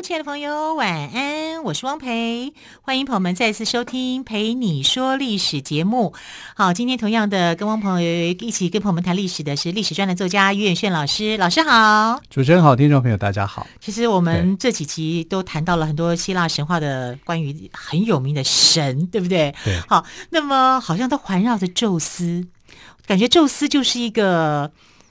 亲爱的朋友，晚安，我是汪培，欢迎朋友们再次收听《陪你说历史》节目。好，今天同样的跟汪朋友一起跟朋友们谈历史的是历史专栏作家于远炫老师，老师好，主持人好，听众朋友大家好。其实我们这几集都谈到了很多希腊神话的关于很有名的神，对不对？对。好，那么好像都环绕着宙斯，感觉宙斯就是一个。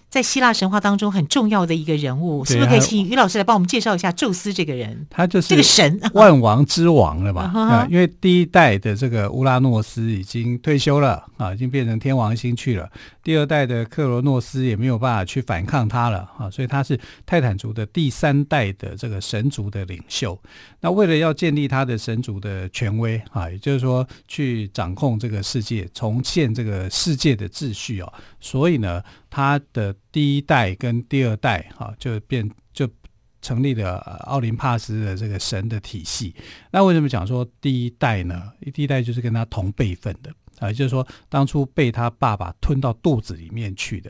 在希腊神话当中很重要的一个人物，是不是可以请于老师来帮我们介绍一下宙斯这个人？他就是这个神，万王之王了吧？啊，啊，因为第一代的这个乌拉诺斯已经退休了啊，已经变成天王星去了。第二代的克罗诺斯也没有办法去反抗他了啊，所以他是泰坦族的第三代的这个神族的领袖。那为了要建立他的神族的权威啊，也就是说去掌控这个世界，重建这个世界的秩序哦，所以呢。他的第一代跟第二代，哈，就变就成立了奥林帕斯的这个神的体系。那为什么讲说第一代呢？第一代就是跟他同辈分的啊，就是说当初被他爸爸吞到肚子里面去的，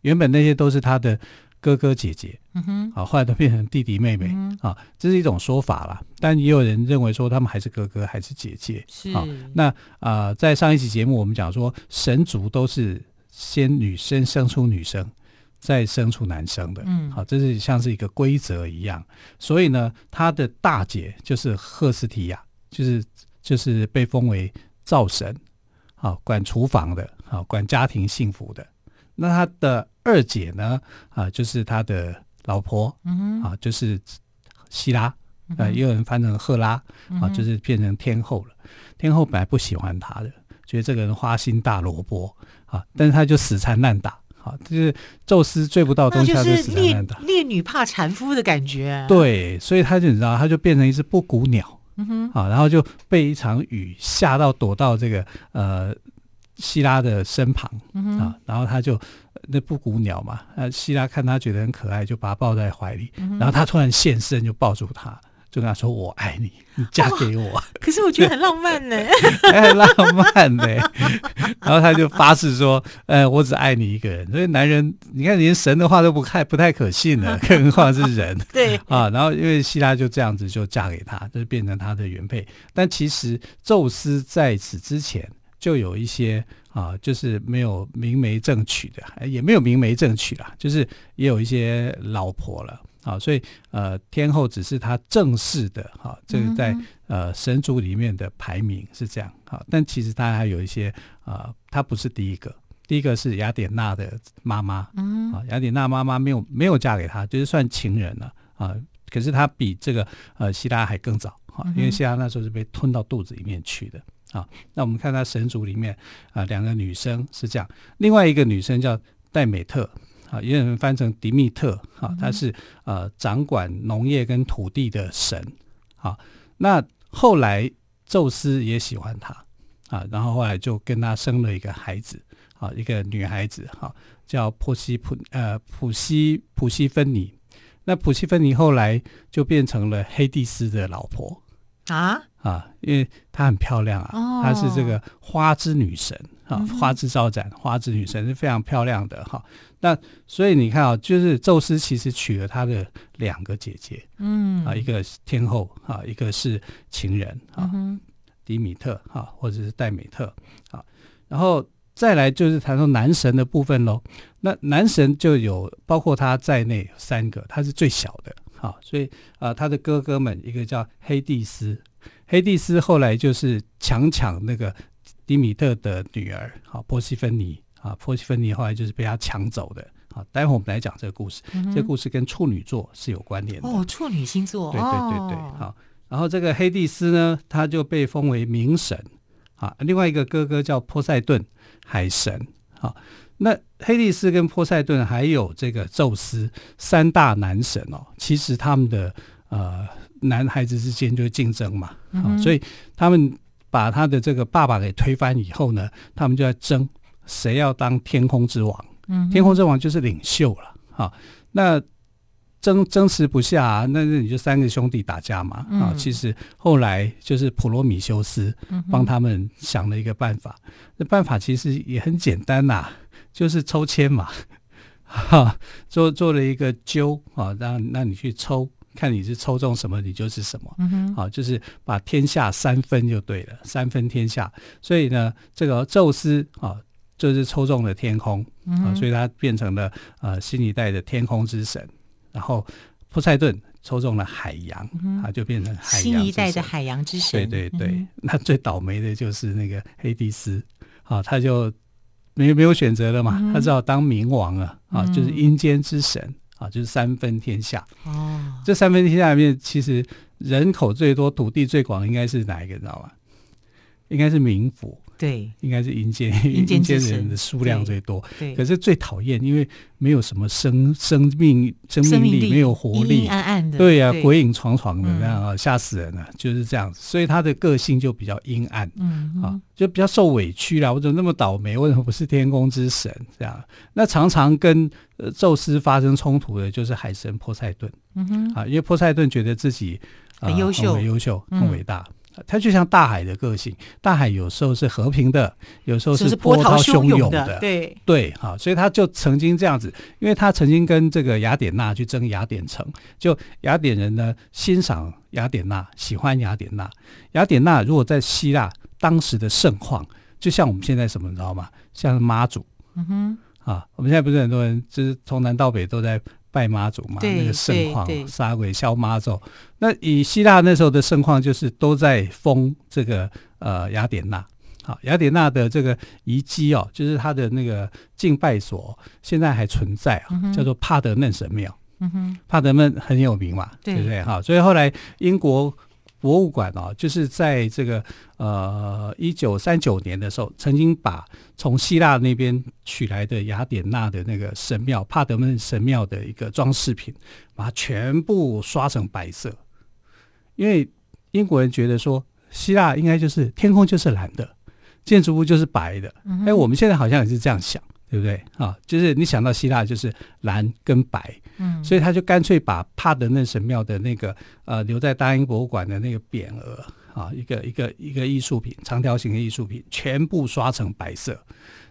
原本那些都是他的哥哥姐姐，嗯哼，啊，后来都变成弟弟妹妹，啊，这是一种说法啦。但也有人认为说他们还是哥哥还是姐姐，是啊。那啊、呃，在上一期节目我们讲说神族都是。先女生生出女生，再生出男生的，嗯，好，这是像是一个规则一样。所以呢，他的大姐就是赫斯提亚，就是就是被封为灶神，好，管厨房的，好，管家庭幸福的。那他的二姐呢，啊，就是他的老婆，嗯，啊，就是希拉，呃，也有人翻成赫拉，啊，就是变成天后了。天后本来不喜欢他的。觉得这个人花心大萝卜啊，但是他就死缠烂打啊，就是宙斯追不到东西，他就死缠烂打。烈女怕缠夫的感觉。对，所以他就你知道，他就变成一只布谷鸟，嗯哼，啊，然后就被一场雨吓到，躲到这个呃希拉的身旁嗯啊，然后他就那布谷鸟嘛，呃，希拉看他觉得很可爱，就把他抱在怀里，然后他突然现身，就抱住他。就跟他说：“我爱你，你嫁给我。哦”可是我觉得很浪漫呢，很 浪漫呢。然后他就发誓说：“呃，我只爱你一个人。”所以男人，你看连神的话都不太不太可信了，更何况是人。对啊，然后因为希拉就这样子就嫁给他，就变成他的原配。但其实宙斯在此之前就有一些啊，就是没有明媒正娶的，也没有明媒正娶啦，就是也有一些老婆了。好，所以呃，天后只是他正式的哈，这个在呃神族里面的排名是这样。哈，但其实他还有一些啊、呃，他不是第一个，第一个是雅典娜的妈妈。嗯，啊，雅典娜妈妈没有没有嫁给他，就是算情人了啊。可是他比这个呃希拉还更早啊，因为希拉那时候是被吞到肚子里面去的。啊，那我们看他神族里面啊，两个女生是这样，另外一个女生叫戴美特。啊，也有人翻成迪密特，啊，他是呃掌管农业跟土地的神，啊，那后来宙斯也喜欢他，啊，然后后来就跟他生了一个孩子，啊，一个女孩子，哈，叫珀西普呃普西普西芬尼，那普西芬尼后来就变成了黑帝斯的老婆，啊啊，因为她很漂亮啊，她是这个花之女神。啊，花之招展，花之女神是非常漂亮的哈。那所以你看啊，就是宙斯其实娶了他的两个姐姐，嗯啊，一个天后啊，一个是情人啊，迪米特哈，或者是戴美特啊。然后再来就是谈到男神的部分喽。那男神就有包括他在内三个，他是最小的哈。所以啊，他的哥哥们一个叫黑蒂斯，黑蒂斯后来就是强抢那个。迪米特的女儿，好，波西芬尼，啊，波西芬尼后来就是被他抢走的，好，待会我们来讲这个故事，嗯、这个故事跟处女座是有关联的哦，处女星座，对对对对，好，然后这个黑蒂斯呢，他就被封为冥神，啊，另外一个哥哥叫波塞顿，海神，好，那黑帝斯跟波塞顿还有这个宙斯三大男神哦，其实他们的呃男孩子之间就是竞争嘛，啊，所以他们。把他的这个爸爸给推翻以后呢，他们就在争谁要当天空之王。嗯，天空之王就是领袖了。哈，那争争持不下啊，那那你就三个兄弟打架嘛。啊、嗯，其实后来就是普罗米修斯帮他们想了一个办法。那办法其实也很简单呐、啊，就是抽签嘛。哈，做做了一个揪啊，让让你去抽。看你是抽中什么，你就是什么。嗯哼，好，就是把天下三分就对了，三分天下。所以呢，这个宙斯啊，就是抽中了天空啊，所以他变成了呃新一代的天空之神。然后波塞顿抽中了海洋，啊，就变成海洋新一代的海洋之神。对对对，那最倒霉的就是那个黑帝斯啊，他就没没有选择了嘛，他只好当冥王了啊，就是阴间之神。啊，就是三分天下哦。这三分天下里面，其实人口最多、土地最广的应该是哪一个？你知道吗？应该是冥府。对，应该是阴间，阴间人的数量最多。对，可是最讨厌，因为没有什么生生命、生命力，没有活力，阴阴暗暗的。对呀、啊，鬼影幢幢的那样啊，吓死人了。就是这样子，所以他的个性就比较阴暗，嗯啊，就比较受委屈啦。我怎么那么倒霉？为什么不是天空之神？这样，那常常跟呃宙斯发生冲突的，就是海神波塞顿。嗯哼，啊，因为波塞顿觉得自己很优秀，很优秀，很伟大。它就像大海的个性，大海有时候是和平的，有时候是波涛汹涌的。对对，啊，所以他就曾经这样子，因为他曾经跟这个雅典娜去争雅典城，就雅典人呢欣赏雅典娜，喜欢雅典娜。雅典娜如果在希腊当时的盛况，就像我们现在什么，你知道吗？像妈祖，嗯哼，啊，我们现在不是很多人就是从南到北都在。拜妈祖嘛，那个盛况，杀鬼消妈祖。那以希腊那时候的盛况，就是都在封这个呃雅典娜。好，雅典娜的这个遗迹哦，就是它的那个敬拜所，现在还存在啊，嗯、叫做帕德嫩神庙。嗯哼，帕德嫩很有名嘛，对，对不对？哈，所以后来英国。博物馆哦，就是在这个呃一九三九年的时候，曾经把从希腊那边取来的雅典娜的那个神庙帕德嫩神庙的一个装饰品，把它全部刷成白色，因为英国人觉得说希腊应该就是天空就是蓝的，建筑物就是白的，哎、嗯，我们现在好像也是这样想。对不对啊？就是你想到希腊就是蓝跟白，嗯，所以他就干脆把帕德嫩神庙的那个呃留在大英博物馆的那个匾额啊，一个一个一个艺术品，长条形的艺术品，全部刷成白色。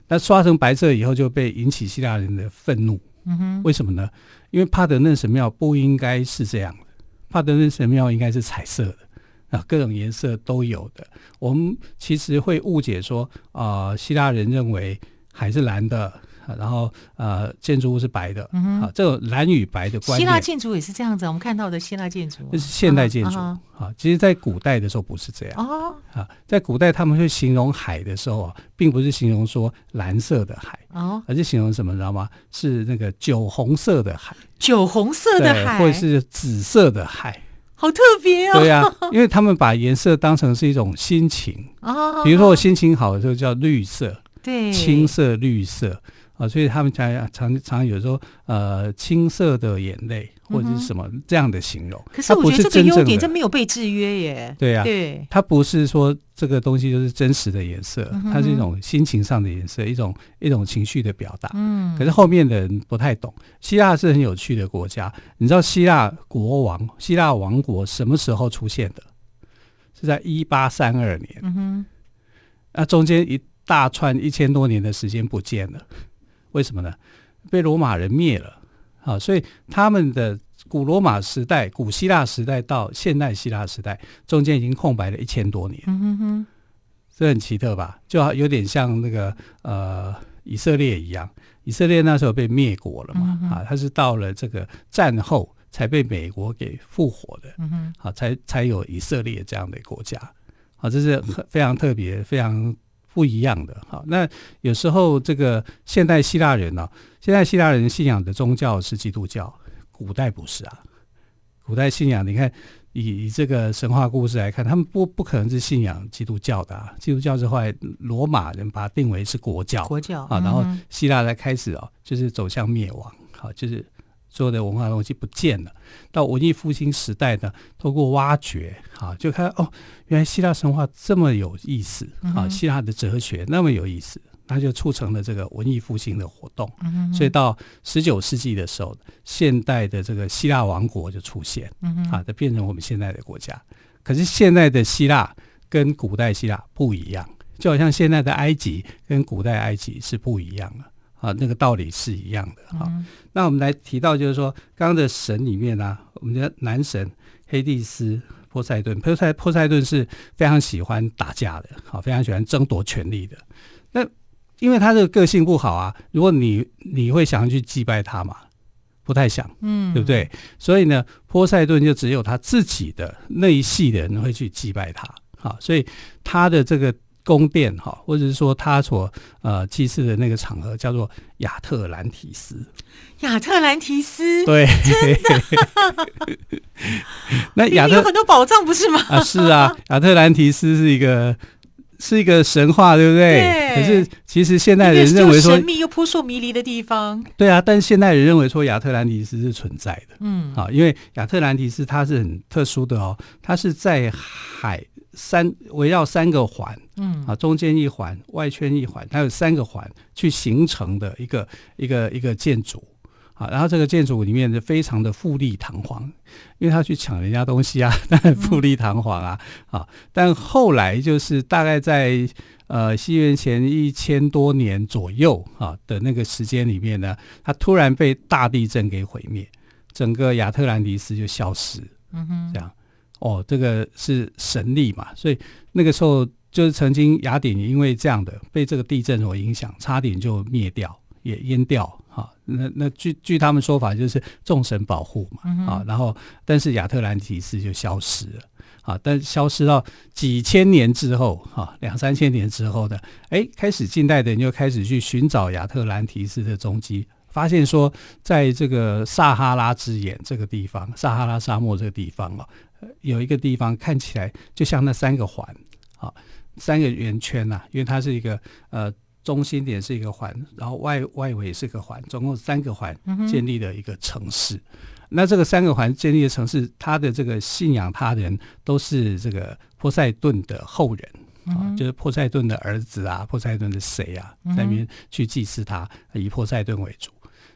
那刷成白色以后就被引起希腊人的愤怒。嗯哼，为什么呢？因为帕德嫩神庙不应该是这样的，帕德嫩神庙应该是彩色的啊，各种颜色都有的。我们其实会误解说啊、呃，希腊人认为。海是蓝的，然后呃，建筑物是白的，嗯这种蓝与白的关系。希腊建筑也是这样子，我们看到的希腊建筑，这是现代建筑啊，啊。其实，在古代的时候不是这样哦，啊，在古代他们会形容海的时候啊，并不是形容说蓝色的海哦，而是形容什么，你知道吗？是那个酒红色的海，酒红色的海，或者是紫色的海，好特别哦。对呀，因为他们把颜色当成是一种心情啊，比如说我心情好的时候叫绿色。对，青色、绿色啊，所以他们常常常有时候呃，青色的眼泪或者是什么这样的形容。可是我觉得这个优点，这没有被制约耶。对呀，对，它不是说这个东西就是真实的颜色，它是一种心情上的颜色，一种一种情绪的表达。嗯，可是后面的人不太懂。希腊是很有趣的国家，你知道希腊国王、希腊王国什么时候出现的？是在一八三二年。嗯哼，那中间一。大串一千多年的时间不见了，为什么呢？被罗马人灭了啊！所以他们的古罗马时代、古希腊时代到现代希腊时代中间已经空白了一千多年。嗯哼哼，这很奇特吧？就有点像那个呃以色列一样，以色列那时候被灭国了嘛啊，他是到了这个战后才被美国给复活的。嗯哼，啊，才才有以色列这样的国家啊，这是非常特别、非常。不一样的，好，那有时候这个现代希腊人呢、啊，现代希腊人信仰的宗教是基督教，古代不是啊。古代信仰，你看以以这个神话故事来看，他们不不可能是信仰基督教的啊。基督教是后来罗马人把它定为是国教，国教啊，然后希腊才开始哦，就是走向灭亡，好，就是所有的文化东西不见了。到文艺复兴时代呢，透过挖掘啊，就看哦，原来希腊神话这么有意思啊，希腊的哲学那么有意思，那就促成了这个文艺复兴的活动。所以到十九世纪的时候，现代的这个希腊王国就出现，啊，就变成我们现在的国家。可是现在的希腊跟古代希腊不一样，就好像现在的埃及跟古代埃及是不一样的。啊，那个道理是一样的哈、嗯。那我们来提到，就是说，刚刚的神里面呢、啊，我们的男神黑帝斯、波塞顿，波塞波塞顿是非常喜欢打架的，好，非常喜欢争夺权力的。那因为他这个个性不好啊，如果你你会想要去祭拜他嘛？不太想，嗯，对不对？所以呢，波塞顿就只有他自己的那一系的人会去祭拜他，好，所以他的这个。宫殿哈，或者是说他所呃祭祀的那个场合叫做亚特兰提斯。亚特兰提斯，对，那亚特有很多宝藏不是吗？啊，是啊，亚特兰提斯是一个是一个神话，对不对？对。可是其实现代人认为说神秘又扑朔迷离的地方。对啊，但是现代人认为说亚特兰提斯是存在的。嗯，啊，因为亚特兰提斯它是很特殊的哦，它是在海。三围绕三个环，嗯啊，中间一环，外圈一环，它有三个环去形成的一个一个一个建筑啊。然后这个建筑里面就非常的富丽堂皇，因为他去抢人家东西啊，当然富丽堂皇啊啊。但后来就是大概在呃西元前一千多年左右啊的那个时间里面呢，它突然被大地震给毁灭，整个亚特兰蒂斯就消失，嗯哼，这样。哦，这个是神力嘛，所以那个时候就是曾经雅典因为这样的被这个地震所影响，差点就灭掉，也淹掉哈、啊。那那据据他们说法，就是众神保护嘛、嗯、啊。然后，但是亚特兰提斯就消失了啊。但消失到几千年之后啊，两三千年之后的，哎，开始近代的人就开始去寻找亚特兰提斯的踪迹，发现说，在这个撒哈拉之眼这个地方，撒哈拉沙漠这个地方啊。有一个地方看起来就像那三个环，啊，三个圆圈呐、啊，因为它是一个呃中心点是一个环，然后外外围是个环，总共三个环建立的一个城市。嗯、那这个三个环建立的城市，它的这个信仰他人都是这个波塞顿的后人啊，嗯、就是波塞顿的儿子啊，波塞顿的谁啊，在那边去祭祀他，以波塞顿为主。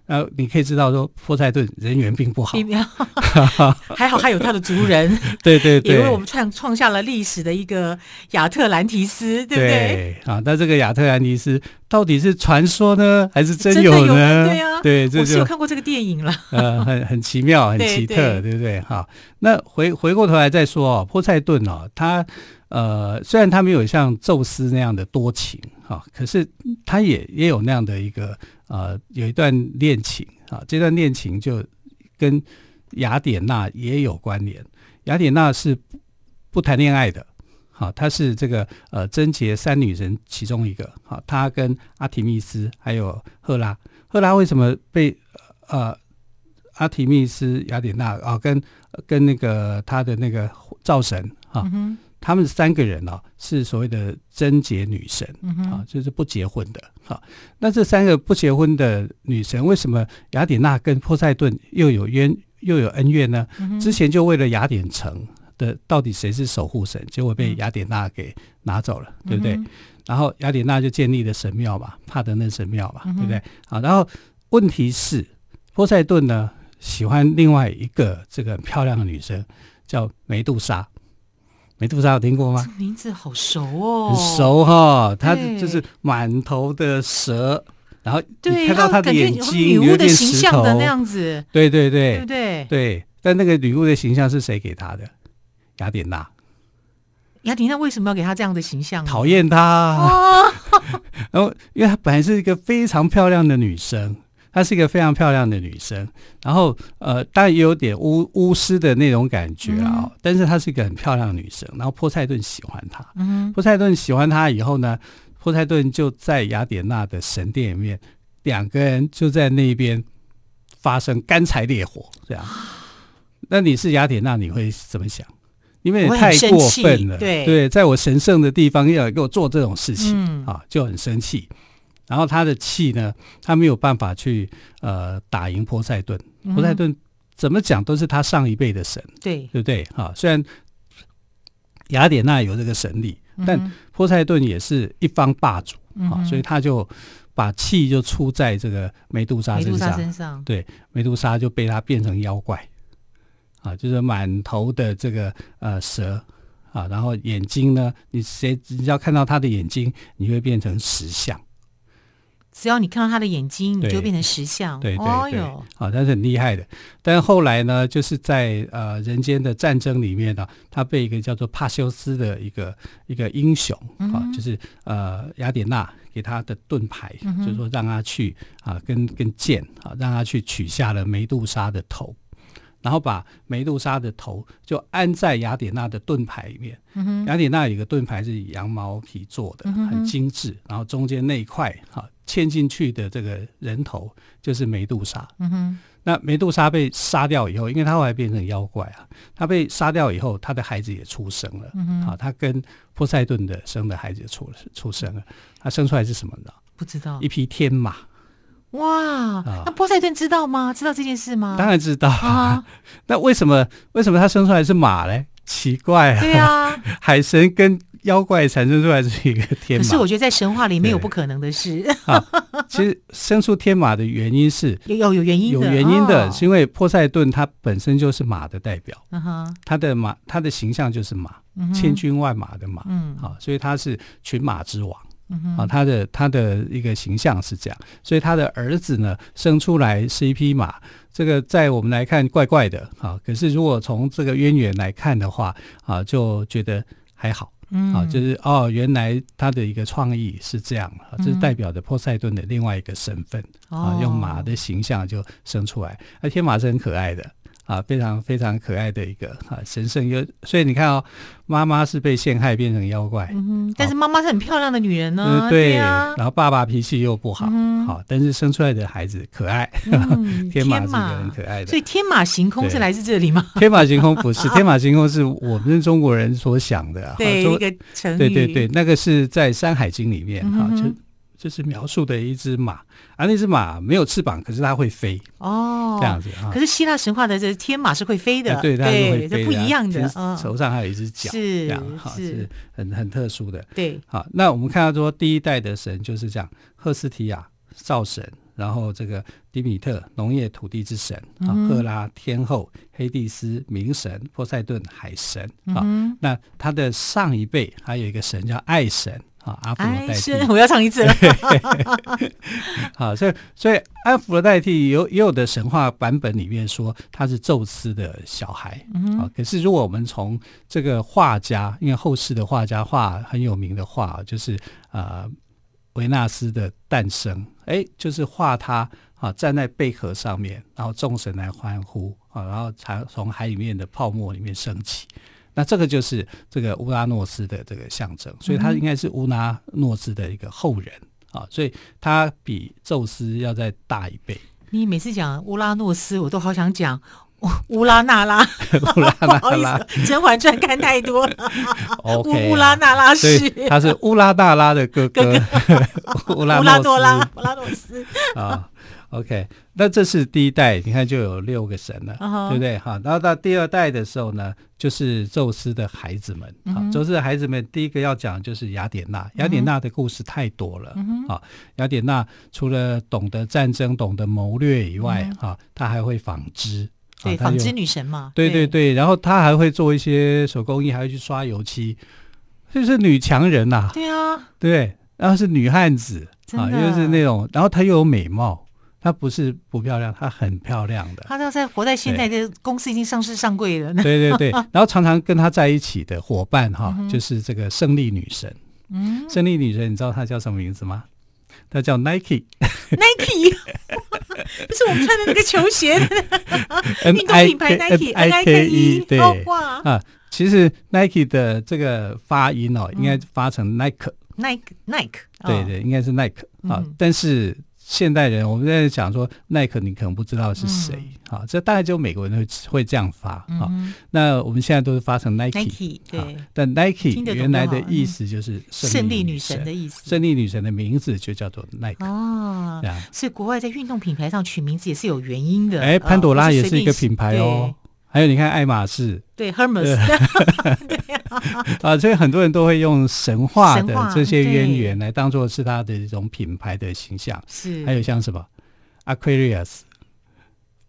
呃，你可以知道说，波塞顿人缘并不好，还好还有他的族人，对对对，也为我们创创下了历史的一个亚特兰提斯，对不对？对啊，那这个亚特兰提斯到底是传说呢，还是真有呢？有对啊，对，这就我是有看过这个电影了，呃，很很奇妙，很奇特，对，对，对不对？哈，那回回过头来再说哦，波塞顿哦，他呃，虽然他没有像宙斯那样的多情哈，可是他也也有那样的一个。呃，有一段恋情啊，这段恋情就跟雅典娜也有关联。雅典娜是不谈恋爱的，好，她是这个呃贞洁三女神其中一个，好，她跟阿提密斯还有赫拉，赫拉为什么被呃阿提密斯、雅典娜啊跟跟那个她的那个灶神啊？嗯他们三个人呢、啊，是所谓的贞洁女神、嗯、啊，就是不结婚的。好、啊，那这三个不结婚的女神，为什么雅典娜跟波塞顿又有冤又有恩怨呢？嗯、之前就为了雅典城的到底谁是守护神，结果被雅典娜给拿走了，嗯、对不对？然后雅典娜就建立了神庙嘛，帕德嫩神庙嘛，嗯、对不对？啊，然后问题是波塞顿呢喜欢另外一个这个很漂亮的女生，叫梅杜莎。美杜莎有听过吗？名字好熟哦，很熟哈。她就是满头的蛇，然后你看到她的眼睛有点石头形象的那样子。对对对，对不对？对，但那个女巫的形象是谁给她的？雅典娜。雅典娜为什么要给她这样的形象？讨厌她。哦、然后，因为她本来是一个非常漂亮的女生。她是一个非常漂亮的女生，然后呃，当然也有点巫巫师的那种感觉啊、哦，嗯、但是她是一个很漂亮的女生。然后波塞顿喜欢她，嗯、波塞顿喜欢她以后呢，波塞顿就在雅典娜的神殿里面，两个人就在那边发生干柴烈火，这样。那你是雅典娜，你会怎么想？因为你太过分了，对对，在我神圣的地方要给我做这种事情、嗯、啊，就很生气。然后他的气呢，他没有办法去呃打赢波塞顿。波塞顿怎么讲都是他上一辈的神，对对不对？哈，虽然雅典娜有这个神力，但波塞顿也是一方霸主啊，所以他就把气就出在这个梅杜莎身上。身上对，梅杜莎就被他变成妖怪啊，就是满头的这个呃蛇啊，然后眼睛呢，你谁只要看到他的眼睛，你会变成石像。只要你看到他的眼睛，你就变成石像。对对对，好、哦，他是很厉害的。但后来呢，就是在呃人间的战争里面呢、啊，他被一个叫做帕修斯的一个一个英雄啊、嗯，就是呃雅典娜给他的盾牌，嗯、就是说让他去啊跟跟剑啊，让他去取下了梅杜莎的头。然后把梅杜莎的头就安在雅典娜的盾牌里面。嗯、雅典娜有一个盾牌是以羊毛皮做的，嗯、很精致。然后中间那一块哈嵌进去的这个人头就是梅杜莎。嗯、那梅杜莎被杀掉以后，因为她后来变成妖怪啊，她被杀掉以后，她的孩子也出生了。嗯、啊，她跟波塞顿的生的孩子也出了出生了。她生出来是什么呢？不知道。一匹天马。哇，那波塞顿知道吗？知道这件事吗？当然知道啊。那为什么为什么他生出来是马嘞？奇怪啊！对啊，海神跟妖怪产生出来是一个天马。可是我觉得在神话里没有不可能的事。其实生出天马的原因是 有有有原因的，有原因的，是因为波塞顿他本身就是马的代表。他的马他的形象就是马，千军万马的马。嗯，好，所以他是群马之王。嗯、啊，他的他的一个形象是这样，所以他的儿子呢生出来是一匹马，这个在我们来看怪怪的啊。可是如果从这个渊源来看的话啊，就觉得还好。嗯，啊，就是哦，原来他的一个创意是这样啊，这是代表着波塞顿的另外一个身份、嗯、啊，用马的形象就生出来。那天马是很可爱的。啊，非常非常可爱的一个啊神圣又，所以你看哦，妈妈是被陷害变成妖怪，嗯，但是妈妈是很漂亮的女人呢，嗯、对，对啊，然后爸爸脾气又不好，嗯，好，但是生出来的孩子可爱，嗯、天马是很可爱的，所以天马行空是来自这里吗？天马行空不是，天马行空是我们中国人所想的，对，一个成语，对对对，那个是在《山海经》里面哈、嗯，就就是描述的一只马。啊，那只马没有翅膀，可是它会飞哦，这样子啊。可是希腊神话的这天马是会飞的，啊、对，它是会飞的，不一样的。头上还有一只脚，是这样哈，是很很特殊的。对，好，那我们看到说第一代的神就是这样：赫斯提亚造神，然后这个迪米特农业土地之神啊，赫拉天后，黑帝斯冥神，波塞顿海神啊、嗯。那他的上一辈还有一个神叫爱神。啊，阿芙罗代替，我要唱一次了。好，所以所以阿芙罗代替有也有的神话版本里面说他是宙斯的小孩。嗯，啊，可是如果我们从这个画家，因为后世的画家画很有名的画，就是呃维纳斯的诞生，哎，就是画他啊站在贝壳上面，然后众神来欢呼啊，然后才从海里面的泡沫里面升起。那这个就是这个乌拉诺斯的这个象征，所以他应该是乌拉诺斯的一个后人啊，所以他比宙斯要再大一倍。你每次讲乌拉诺斯，我都好想讲乌拉那拉。乌拉那拉，不好意思，《甄嬛传》看太多了。OK，乌拉那拉是，他是乌拉那拉的哥哥，乌拉乌拉多拉，乌拉诺斯啊。OK，那这是第一代，你看就有六个神了，uh-huh. 对不对？哈，然后到第二代的时候呢，就是宙斯的孩子们。啊、uh-huh.，宙斯的孩子们，第一个要讲就是雅典娜。雅典娜的故事太多了。Uh-huh. 啊，雅典娜除了懂得战争、懂得谋略以外，uh-huh. 啊，她还会纺织。对，纺织女神嘛。对对对，然后她还会做一些手工艺，还会去刷油漆，就是女强人呐、啊。对啊，对，然后是女汉子啊，又是那种，然后她又有美貌。她不是不漂亮，她很漂亮的。她要在活在现在的公司已经上市上柜了。对对对，然后常常跟她在一起的伙伴哈、嗯，就是这个胜利女神。嗯，胜利女神，你知道她叫什么名字吗？她叫 Nike。Nike，不是我们穿的那个球鞋的 运动品牌 Nike。N I K E，对啊，其实 Nike 的这个发音哦，应该发成 Nike。Nike，Nike，对对，应该是 Nike 啊，但是。现代人，我们在讲说耐克，你可能不知道是谁，啊、嗯，这大概只有美国人会会这样发啊、嗯。那我们现在都是发成 Nike，对，但 Nike 原来的意思就是胜利女神。的意思，胜利女神的名字就叫做 Nike 哦，这样，所以国外在运动品牌上取名字也是有原因的。哎，潘朵拉也是一个品牌哦。还有你看爱马仕，对 Hermes，对。啊，所以很多人都会用神话的这些渊源来当做是他的一种品牌的形象。是，还有像什么？Aquarius，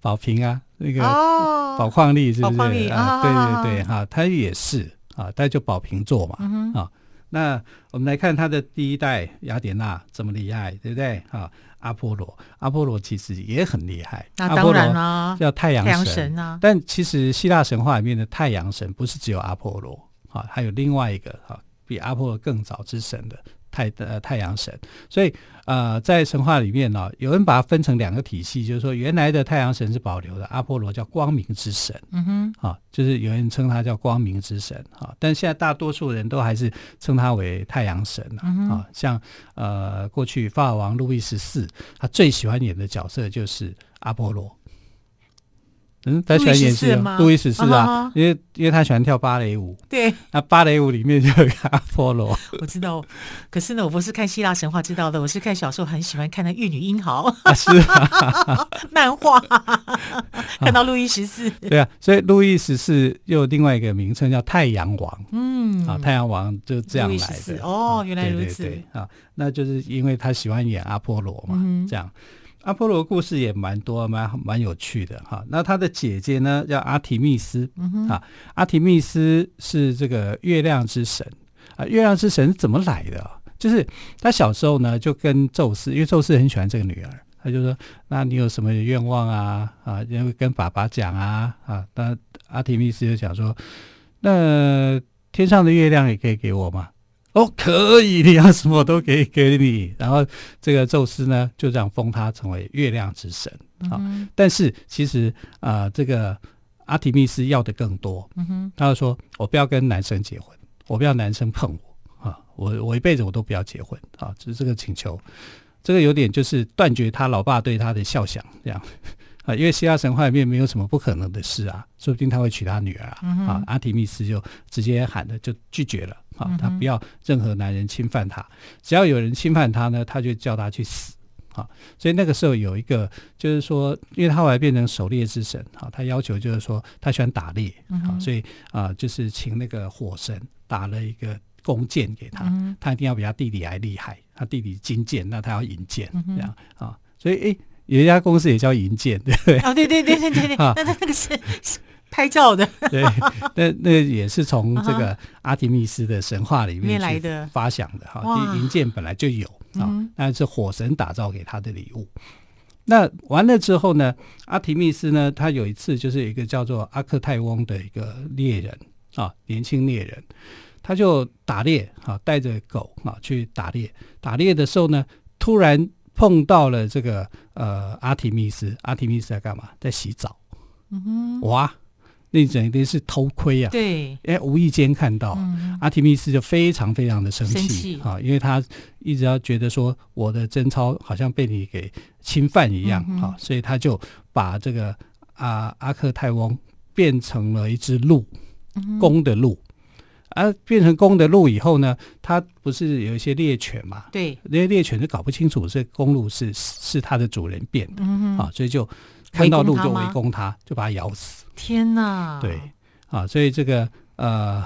宝瓶啊，那个宝矿力是不是？啊，对对对，哈，它也是啊，它就宝瓶座嘛，啊。那我们来看他的第一代雅典娜这么厉害，对不对？啊。阿波罗，阿波罗其实也很厉害。那当然啦，叫太阳神，太阳神啊。但其实希腊神话里面的太阳神不是只有阿波罗啊，还有另外一个哈，比阿波罗更早之神的。太呃太阳神，所以呃在神话里面呢、哦，有人把它分成两个体系，就是说原来的太阳神是保留的，阿波罗叫光明之神，嗯哼，啊，就是有人称他叫光明之神，啊，但现在大多数人都还是称他为太阳神啊，嗯、啊，像呃过去法王路易十四，他最喜欢演的角色就是阿波罗。嗯，他喜欢演戏吗？路易十四啊，因为因为他喜欢跳芭蕾舞。对，那芭蕾舞里面就有阿波罗。我知道，可是呢，我不是看希腊神话知道的，我是看小时候很喜欢看那《玉女英豪》啊，是啊，漫画 看到路易十四。对啊，所以路易十四又有另外一个名称叫太阳王。嗯，啊，太阳王就这样来的。哦，原来如此。啊，那就是因为他喜欢演阿波罗嘛，这样。阿波罗故事也蛮多，蛮蛮有趣的哈。那他的姐姐呢，叫阿提密斯，嗯、啊，阿提密斯是这个月亮之神啊。月亮之神是怎么来的？就是他小时候呢，就跟宙斯，因为宙斯很喜欢这个女儿，他就说：“那你有什么愿望啊？啊，因为跟爸爸讲啊啊。”那阿提密斯就讲说：“那天上的月亮也可以给我吗？”哦，可以，你要什么都可以给你。然后这个宙斯呢，就这样封他成为月亮之神啊、嗯哦。但是其实啊、呃，这个阿提密斯要的更多。嗯哼，他就说：“我不要跟男生结婚，我不要男生碰我啊，我我一辈子我都不要结婚啊。”就是这个请求，这个有点就是断绝他老爸对他的肖想这样。啊，因为希腊神话里面没有什么不可能的事啊，说不定他会娶他女儿啊。嗯、啊，阿提密斯就直接喊了，就拒绝了。啊，他不要任何男人侵犯他，只要有人侵犯他呢，他就叫他去死。啊，所以那个时候有一个，就是说，因为他后来变成狩猎之神，啊，他要求就是说他喜欢打猎，啊，所以啊，就是请那个火神打了一个弓箭给他，嗯，他一定要比他弟弟还厉害，他弟弟金箭，那他要银箭，这样啊，所以诶。有一家公司也叫银剑，对不对？哦，对对对对对对，那那个是拍照的。对，那那也是从这个阿提密斯的神话里面来的发想的哈。银剑本来就有啊，那是火神打造给他的礼物。那完了之后呢，阿提密斯呢，他有一次就是有一个叫做阿克泰翁的一个猎人啊，年轻猎人，他就打猎啊，带着狗啊去打猎。打猎的时候呢，突然。碰到了这个呃阿提密斯，阿提密斯在干嘛？在洗澡。嗯哼，哇，那整定是偷窥啊。对，哎，无意间看到、嗯、阿提密斯就非常非常的生气啊，因为他一直要觉得说我的贞操好像被你给侵犯一样啊、嗯，所以他就把这个阿阿克泰翁变成了一只鹿，公的鹿。啊，变成公的鹿以后呢，它不是有一些猎犬嘛？对，那些猎犬就搞不清楚这公鹿是是它的主人变的，嗯、啊，所以就看到鹿就围攻它，就把它咬死。天哪！对，啊，所以这个呃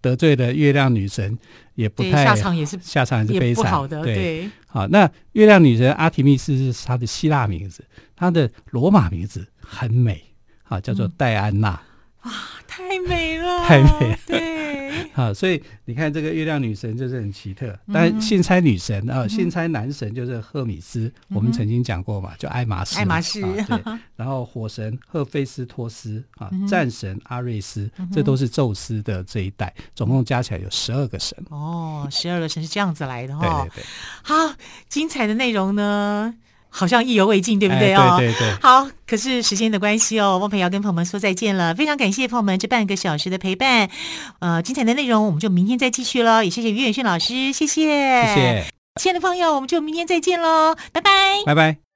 得罪的月亮女神也不太下场也是下场也是悲惨好的。对，好，那月亮女神阿提密斯是她的希腊名字，她的罗马名字很美啊，叫做戴安娜。哇、嗯，太美了，太美了，对。啊，所以你看这个月亮女神就是很奇特，但信差女神啊，信差男神就是赫米斯，嗯、我们曾经讲过嘛，就爱马仕，爱马仕、啊。对，然后火神赫菲斯托斯啊，战神阿瑞斯，这都是宙斯的这一代，总共加起来有十二个神。哦，十二个神是这样子来的哈、哦。对对对。好，精彩的内容呢？好像意犹未尽，对不对哦？哎、对对对。好，可是时间的关系哦，汪培要跟朋友们说再见了。非常感谢朋友们这半个小时的陪伴。呃，精彩的内容我们就明天再继续喽。也谢谢于远迅老师，谢谢。谢谢。亲爱的朋友，我们就明天再见喽，拜拜，拜拜。